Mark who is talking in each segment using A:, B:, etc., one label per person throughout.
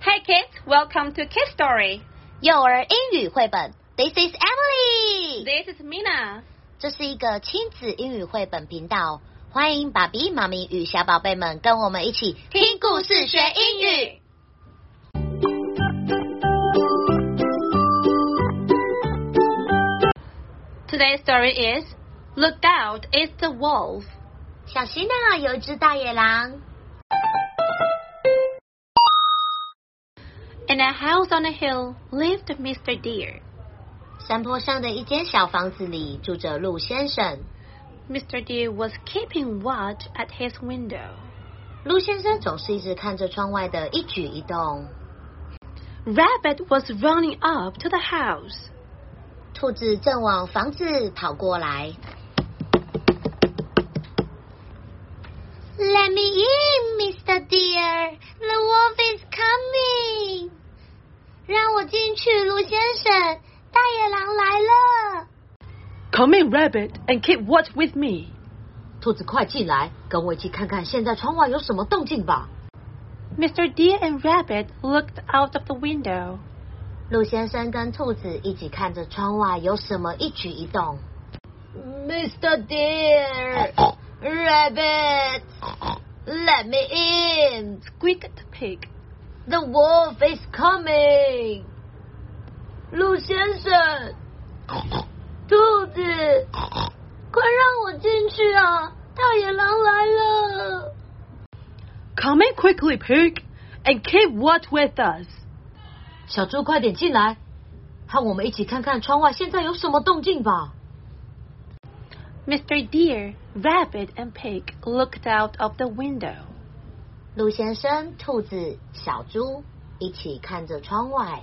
A: Hey kids, welcome to Kid Story.
B: 幼儿英语绘本，This is Emily。
A: This is Mina.
B: 这是一个亲子英语绘本频道，欢迎爸比、妈咪与小宝贝们跟我们一起听故事学英语。
A: Today's story is Look Out, It's the Wolf.
B: 小心啊，有一只大野狼。
A: In a house on a hill lived Mr. Deer.
B: 山坡上的一间小房子里住着鹿先生。
A: Mr. Deer was keeping watch at his window.
B: 鹿先生总是一直看着窗外的一举一动。
A: Rabbit was running up to the house.
B: 兔子正往房子跑过来。Let me in, Mr. Deer. The wolf is coming. 先生，大野狼来了。
A: Come in, Rabbit, and keep watch with me.
B: 兔子，快进来，跟我一起看看现在窗外有什么动静吧。
A: Mr. Deer and Rabbit looked out of the window.
B: 鹿先生跟兔子一起看着窗外有什么一举一动。Mr. Deer, Rabbit, let me in.
A: Squeaked the pig.
B: The wolf is coming. 鹿先生，兔子，快让我进去啊！大野狼来了。
A: Come in quickly, pig, and keep watch with us.
B: 小猪，快点进来，和我们一起看看窗外现在有什么动静吧。
A: Mr. Deer, Rabbit, and Pig looked out of the window.
B: 鹿先生、兔子、小猪一起看着窗外。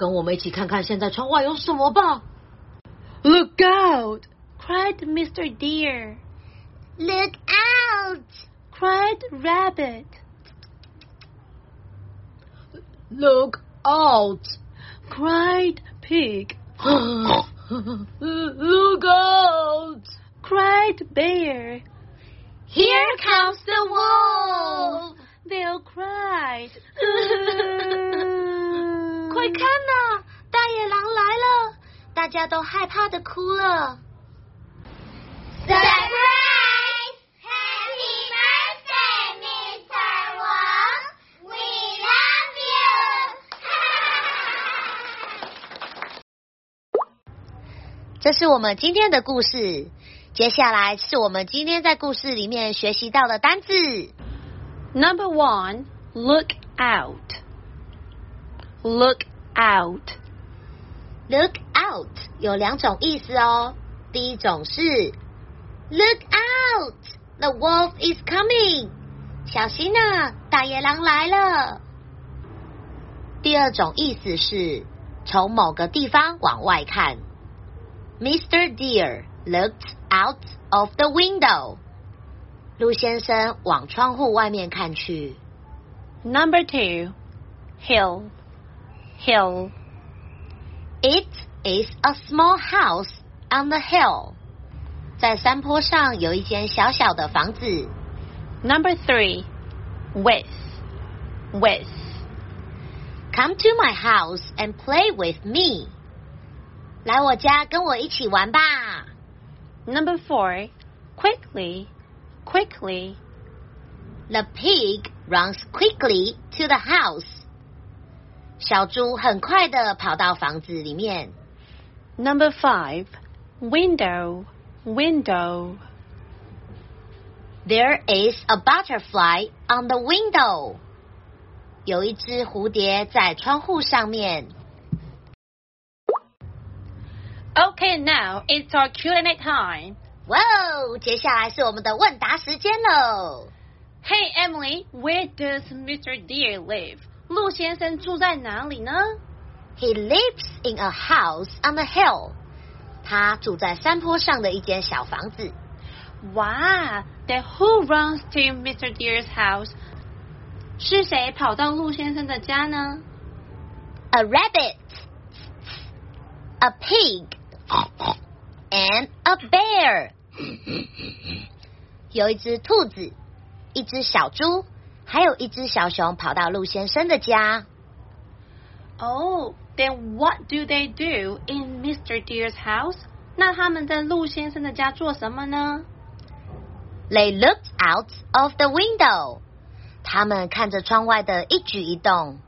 B: 跟我们一起看看现在窗外有什么吧。
A: Look out! cried Mr. Deer.
B: Look out!
A: Cried Rabbit.
B: Look out!
A: Cried Pig.
B: Look out!
A: Cried Bear.
B: Here comes the wolf!
A: They all cried.
B: 快看呐、大野狼来了！大家都害怕的哭了。Surprise! Happy birthday, Mr. Wang! We love you! 这是我们今天的故事。接下来是我们今天在故事里面学习到的单字。
A: Number one, look out. Look out。
B: Look out 有两种意思哦。第一种是 Look out，the wolf is coming，小心啊，大野狼来了。第二种意思是从某个地方往外看。Mr. Deer looked out of the window。鹿先生往窗户外面看去。
A: Number two, hill Hill.
B: It is a small house on the hill。在山坡上有一间小小的房子。
A: Number three, with. With.
B: Come to my house and play with me。来我家跟我一起玩吧。
A: Number four, quickly. Quickly.
B: The pig runs quickly to the house。 小猪很快的跑到房子里面。
A: Number five, window. Window.
B: There is a butterfly on the window。有一只蝴蝶在窗户上面。
A: Okay, now it's our Q&A time.
B: 哇哦，接下来是我们的问答时间喽。
A: Hey Emily, where does Mr. Deer live? 鹿先生住在哪里呢
B: ？He lives in a house on a hill。他住在山坡上的一间小房子。
A: 哇！Then who runs to Mr. Deer's house？是谁跑到鹿先生的家呢
B: ？A rabbit, a pig, and a bear。有一只兔子，一只小猪。还有一只小熊跑到陆先生的家。
A: Oh, then what do they do in Mr. Deer's house? 那他们在陆先生的家做什么呢
B: They looked out of the window. 他们看着窗外的一举一动。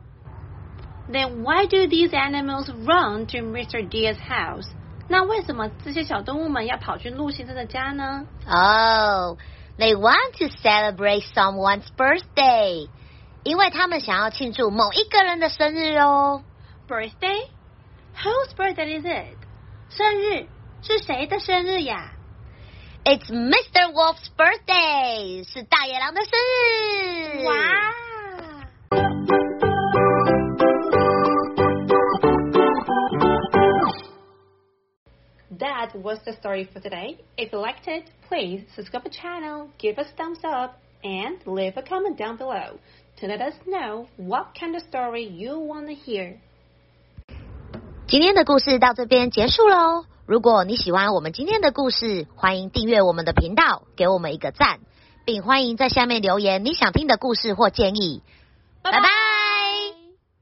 A: Then why do these animals run to Mr. Deer's house? 那为什么这些小动物们要跑去陆先生的家呢
B: Oh, they want to celebrate someone's birthday. 因为他们想要庆祝某一个人的生日哦。
A: ？Birthday? Whose birthday is it? 生日是谁的生日呀
B: It's Mr. Wolf's birthday. 是大野狼的生日。
A: 哇！ That was the story for today. If you liked it, please subscribe the channel, give us thumbs up, and leave a comment down below to let us know what kind of story you want to hear.
B: 今天的故事到这边结束喽。如果你喜欢我们今天的故事，欢迎订阅我们的频道，给我们一个赞，并欢迎在下面留言你想听的故事或建议。拜拜